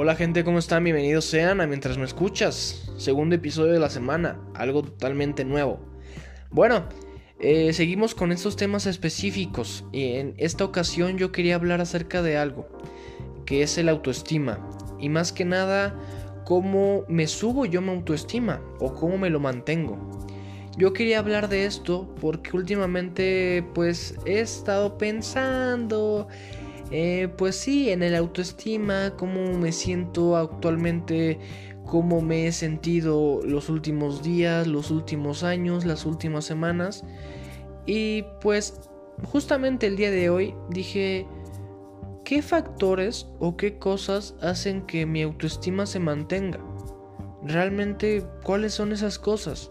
Hola gente, ¿cómo están? Bienvenidos sean a Mientras me escuchas. Segundo episodio de la semana, algo totalmente nuevo. Bueno, eh, seguimos con estos temas específicos y en esta ocasión yo quería hablar acerca de algo, que es el autoestima. Y más que nada, cómo me subo yo mi autoestima o cómo me lo mantengo. Yo quería hablar de esto porque últimamente pues he estado pensando eh, pues sí, en el autoestima, cómo me siento actualmente, cómo me he sentido los últimos días, los últimos años, las últimas semanas. Y pues justamente el día de hoy dije, ¿qué factores o qué cosas hacen que mi autoestima se mantenga? Realmente, ¿cuáles son esas cosas?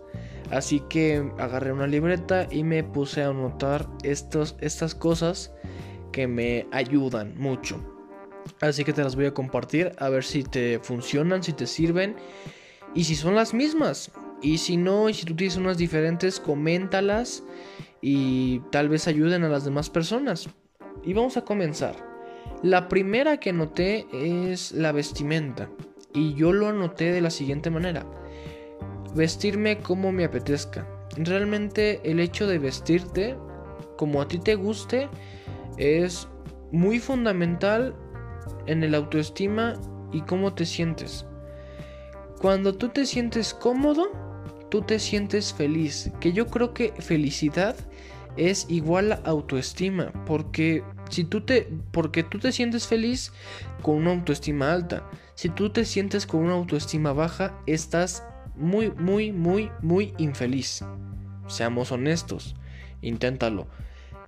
Así que agarré una libreta y me puse a anotar estos, estas cosas que me ayudan mucho. Así que te las voy a compartir a ver si te funcionan, si te sirven y si son las mismas. Y si no, y si tú tienes unas diferentes, coméntalas y tal vez ayuden a las demás personas. Y vamos a comenzar. La primera que anoté es la vestimenta. Y yo lo anoté de la siguiente manera. Vestirme como me apetezca. Realmente el hecho de vestirte como a ti te guste es muy fundamental en el autoestima y cómo te sientes. Cuando tú te sientes cómodo, tú te sientes feliz. Que yo creo que felicidad es igual a autoestima. Porque si tú te. Porque tú te sientes feliz con una autoestima alta. Si tú te sientes con una autoestima baja, estás muy, muy, muy, muy infeliz. Seamos honestos. Inténtalo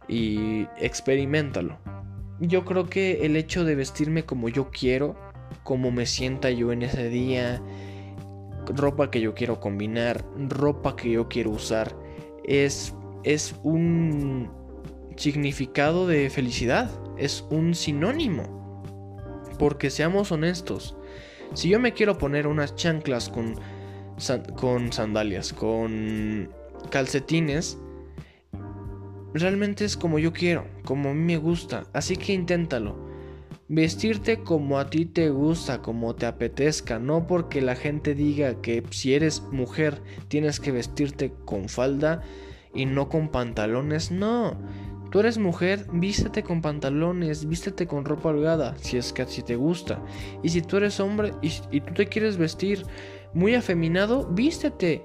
y experimentalo. Yo creo que el hecho de vestirme como yo quiero, como me sienta yo en ese día, ropa que yo quiero combinar, ropa que yo quiero usar, es, es un significado de felicidad, es un sinónimo. Porque seamos honestos, si yo me quiero poner unas chanclas con, con sandalias, con calcetines, realmente es como yo quiero, como a mí me gusta, así que inténtalo. Vestirte como a ti te gusta, como te apetezca, no porque la gente diga que si eres mujer tienes que vestirte con falda y no con pantalones, no. Tú eres mujer, vístete con pantalones, vístete con ropa holgada, si es que así te gusta. Y si tú eres hombre y, y tú te quieres vestir muy afeminado, vístete.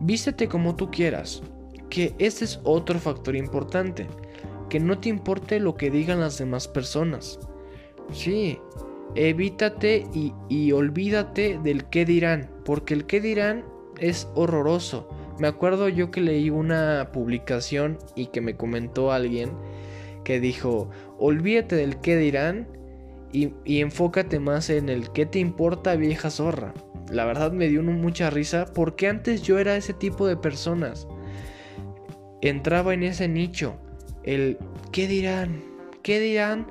Vístete como tú quieras que ese es otro factor importante, que no te importe lo que digan las demás personas. Sí, evítate y, y olvídate del qué dirán, porque el qué dirán es horroroso. Me acuerdo yo que leí una publicación y que me comentó alguien que dijo, olvídate del qué dirán y, y, enfócate más en el qué te importa vieja zorra. La verdad me dio mucha risa porque antes yo era ese tipo de personas entraba en ese nicho. El ¿qué dirán? ¿Qué dirán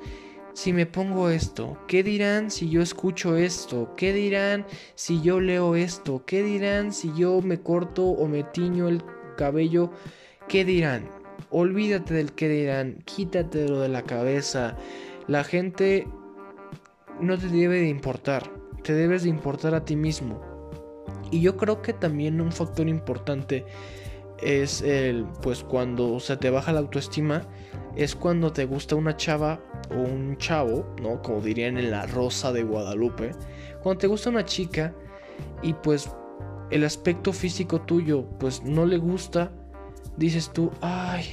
si me pongo esto? ¿Qué dirán si yo escucho esto? ¿Qué dirán si yo leo esto? ¿Qué dirán si yo me corto o me tiño el cabello? ¿Qué dirán? Olvídate del qué dirán, quítate lo de la cabeza. La gente no te debe de importar, te debes de importar a ti mismo. Y yo creo que también un factor importante es el, pues cuando se te baja la autoestima, es cuando te gusta una chava o un chavo, ¿no? Como dirían en la Rosa de Guadalupe. Cuando te gusta una chica y pues el aspecto físico tuyo pues no le gusta, dices tú, ay,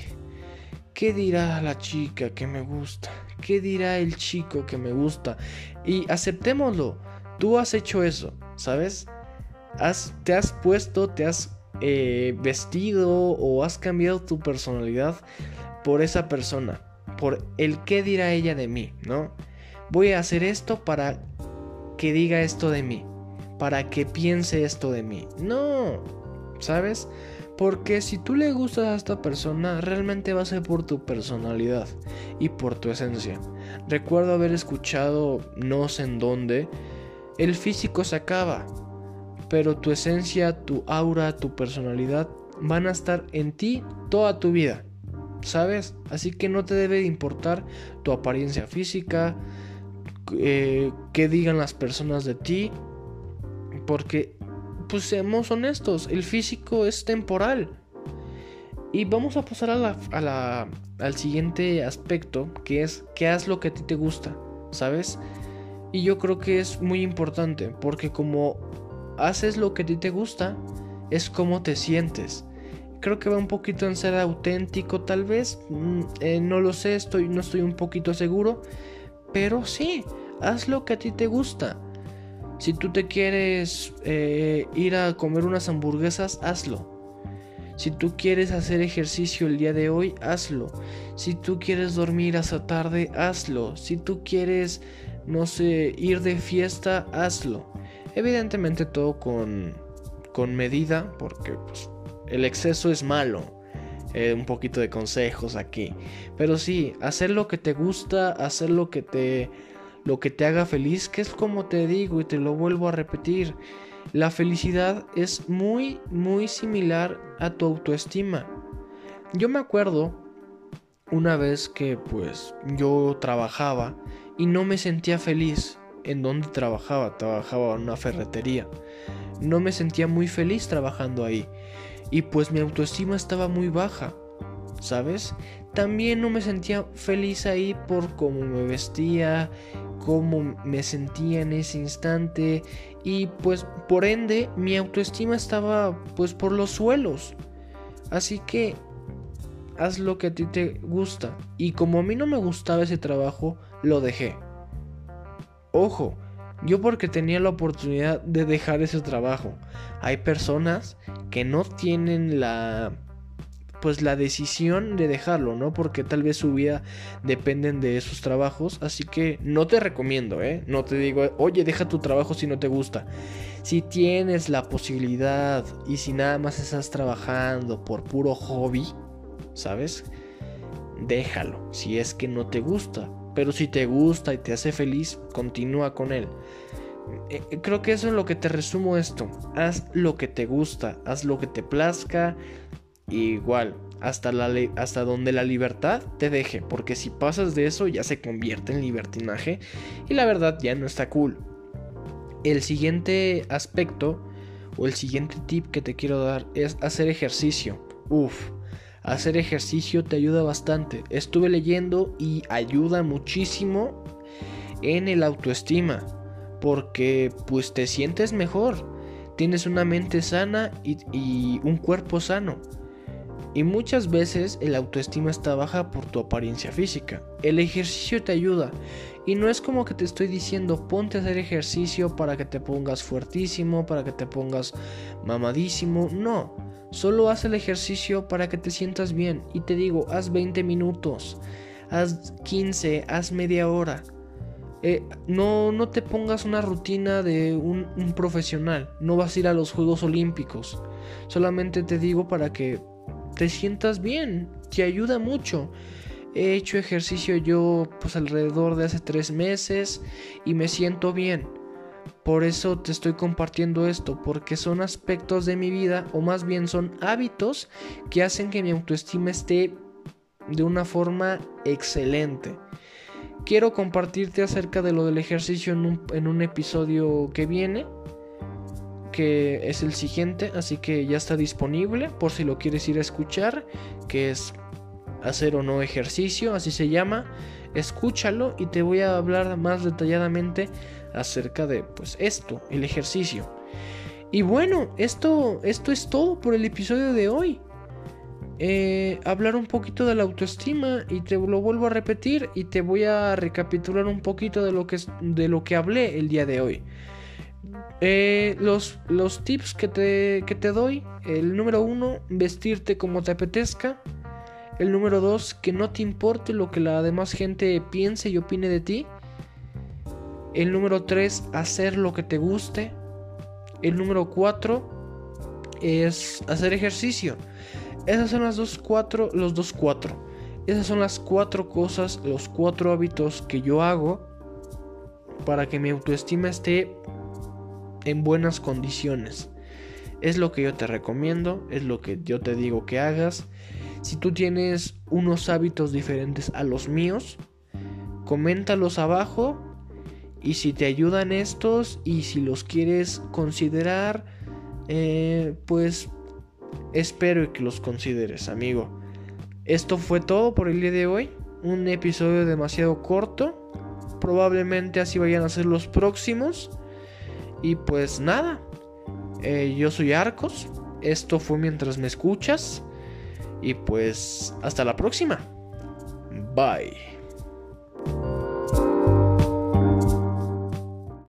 ¿qué dirá la chica que me gusta? ¿Qué dirá el chico que me gusta? Y aceptémoslo, tú has hecho eso, ¿sabes? Has, te has puesto, te has eh, vestido o has cambiado tu personalidad por esa persona, por el qué dirá ella de mí, ¿no? Voy a hacer esto para que diga esto de mí, para que piense esto de mí. No, ¿sabes? Porque si tú le gustas a esta persona, realmente va a ser por tu personalidad y por tu esencia. Recuerdo haber escuchado, no sé en dónde, el físico se acaba, pero tu esencia, tu aura, tu personalidad van a estar en ti toda tu vida, ¿sabes? Así que no te debe importar tu apariencia física, eh, qué digan las personas de ti. Porque, pues seamos honestos, el físico es temporal. Y vamos a pasar al siguiente aspecto, que es que haz lo que a ti te gusta, ¿sabes? Y yo creo que es muy importante, porque como haces lo que a ti te gusta, es como te sientes. Creo que va un poquito en ser auténtico, tal vez. Mm, eh, no lo sé, estoy, no estoy un poquito seguro. Pero sí, haz lo que a ti te gusta. Si tú te quieres eh, ir a comer unas hamburguesas, hazlo. Si tú quieres hacer ejercicio el día de hoy, hazlo. Si tú quieres dormir hasta tarde, hazlo. Si tú quieres, no sé, ir de fiesta, hazlo. Evidentemente todo con, con medida, porque pues, el exceso es malo. Eh, un poquito de consejos aquí. Pero sí, hacer lo que te gusta, hacer lo que te, lo que te haga feliz, que es como te digo y te lo vuelvo a repetir. La felicidad es muy, muy similar a tu autoestima. Yo me acuerdo una vez que pues yo trabajaba y no me sentía feliz en donde trabajaba, trabajaba en una ferretería. No me sentía muy feliz trabajando ahí y pues mi autoestima estaba muy baja, ¿sabes? También no me sentía feliz ahí por cómo me vestía, cómo me sentía en ese instante y pues por ende mi autoestima estaba pues por los suelos. Así que haz lo que a ti te gusta y como a mí no me gustaba ese trabajo, lo dejé. Ojo, yo porque tenía la oportunidad de dejar ese trabajo. Hay personas que no tienen la pues la decisión de dejarlo, ¿no? Porque tal vez su vida dependen de esos trabajos, así que no te recomiendo, ¿eh? No te digo, oye, deja tu trabajo si no te gusta. Si tienes la posibilidad y si nada más estás trabajando por puro hobby, ¿sabes? Déjalo, si es que no te gusta. Pero si te gusta y te hace feliz, continúa con él. Eh, eh, creo que eso es lo que te resumo esto. Haz lo que te gusta, haz lo que te plazca. Igual, hasta, la hasta donde la libertad te deje, porque si pasas de eso ya se convierte en libertinaje y la verdad ya no está cool. El siguiente aspecto o el siguiente tip que te quiero dar es hacer ejercicio. Uf, hacer ejercicio te ayuda bastante. Estuve leyendo y ayuda muchísimo en el autoestima. Porque pues te sientes mejor. Tienes una mente sana y, un cuerpo sano. Y muchas veces el autoestima está baja por tu apariencia física. El ejercicio te ayuda. Y no es como que te estoy diciendo ponte a hacer ejercicio para que te pongas fuertísimo, para que te pongas mamadísimo. No. Solo haz el ejercicio para que te sientas bien. Y te digo, haz 20 minutos, haz 15, haz media hora. Eh, no, no te pongas una rutina de un, un profesional. No vas a ir a los Juegos Olímpicos. Solamente te digo para que te sientas bien. Te ayuda mucho. He hecho ejercicio yo pues alrededor de hace tres meses y me siento bien. Por eso te estoy compartiendo esto, porque son aspectos de mi vida, o más bien son hábitos que hacen que mi autoestima esté de una forma excelente. Quiero compartirte acerca de lo del ejercicio en un, episodio que viene, que es el siguiente, así que ya está disponible por si lo quieres ir a escuchar, que es hacer o no ejercicio, así se llama. Escúchalo y te voy a hablar más detalladamente acerca de pues esto, el ejercicio. Y bueno, esto, esto es todo por el episodio de hoy. Eh, hablar un poquito de la autoestima y te lo vuelvo a repetir y te voy a recapitular un poquito de lo que, de lo que hablé el día de hoy. Eh, los, los tips que te, que te doy, el número uno, vestirte como te apetezca. El número dos, que no te importe lo que la demás gente piense y opine de ti. El número 3, hacer lo que te guste. El número 4 es hacer ejercicio. Esas son las dos cuatro, los dos cuatro. Esas son las cuatro cosas, los cuatro hábitos que yo hago para que mi autoestima esté en buenas condiciones. Es lo que yo te recomiendo, es lo que yo te digo que hagas. Si tú tienes unos hábitos diferentes a los míos, coméntalos abajo Y si te ayudan estos y si los quieres considerar, eh, pues espero que los consideres, amigo. Esto fue todo por el día de hoy. Un episodio demasiado corto. Probablemente así vayan a ser los próximos. Y pues nada. Eh, yo soy Arcos. Esto fue mientras me escuchas. Y pues hasta la próxima. Bye.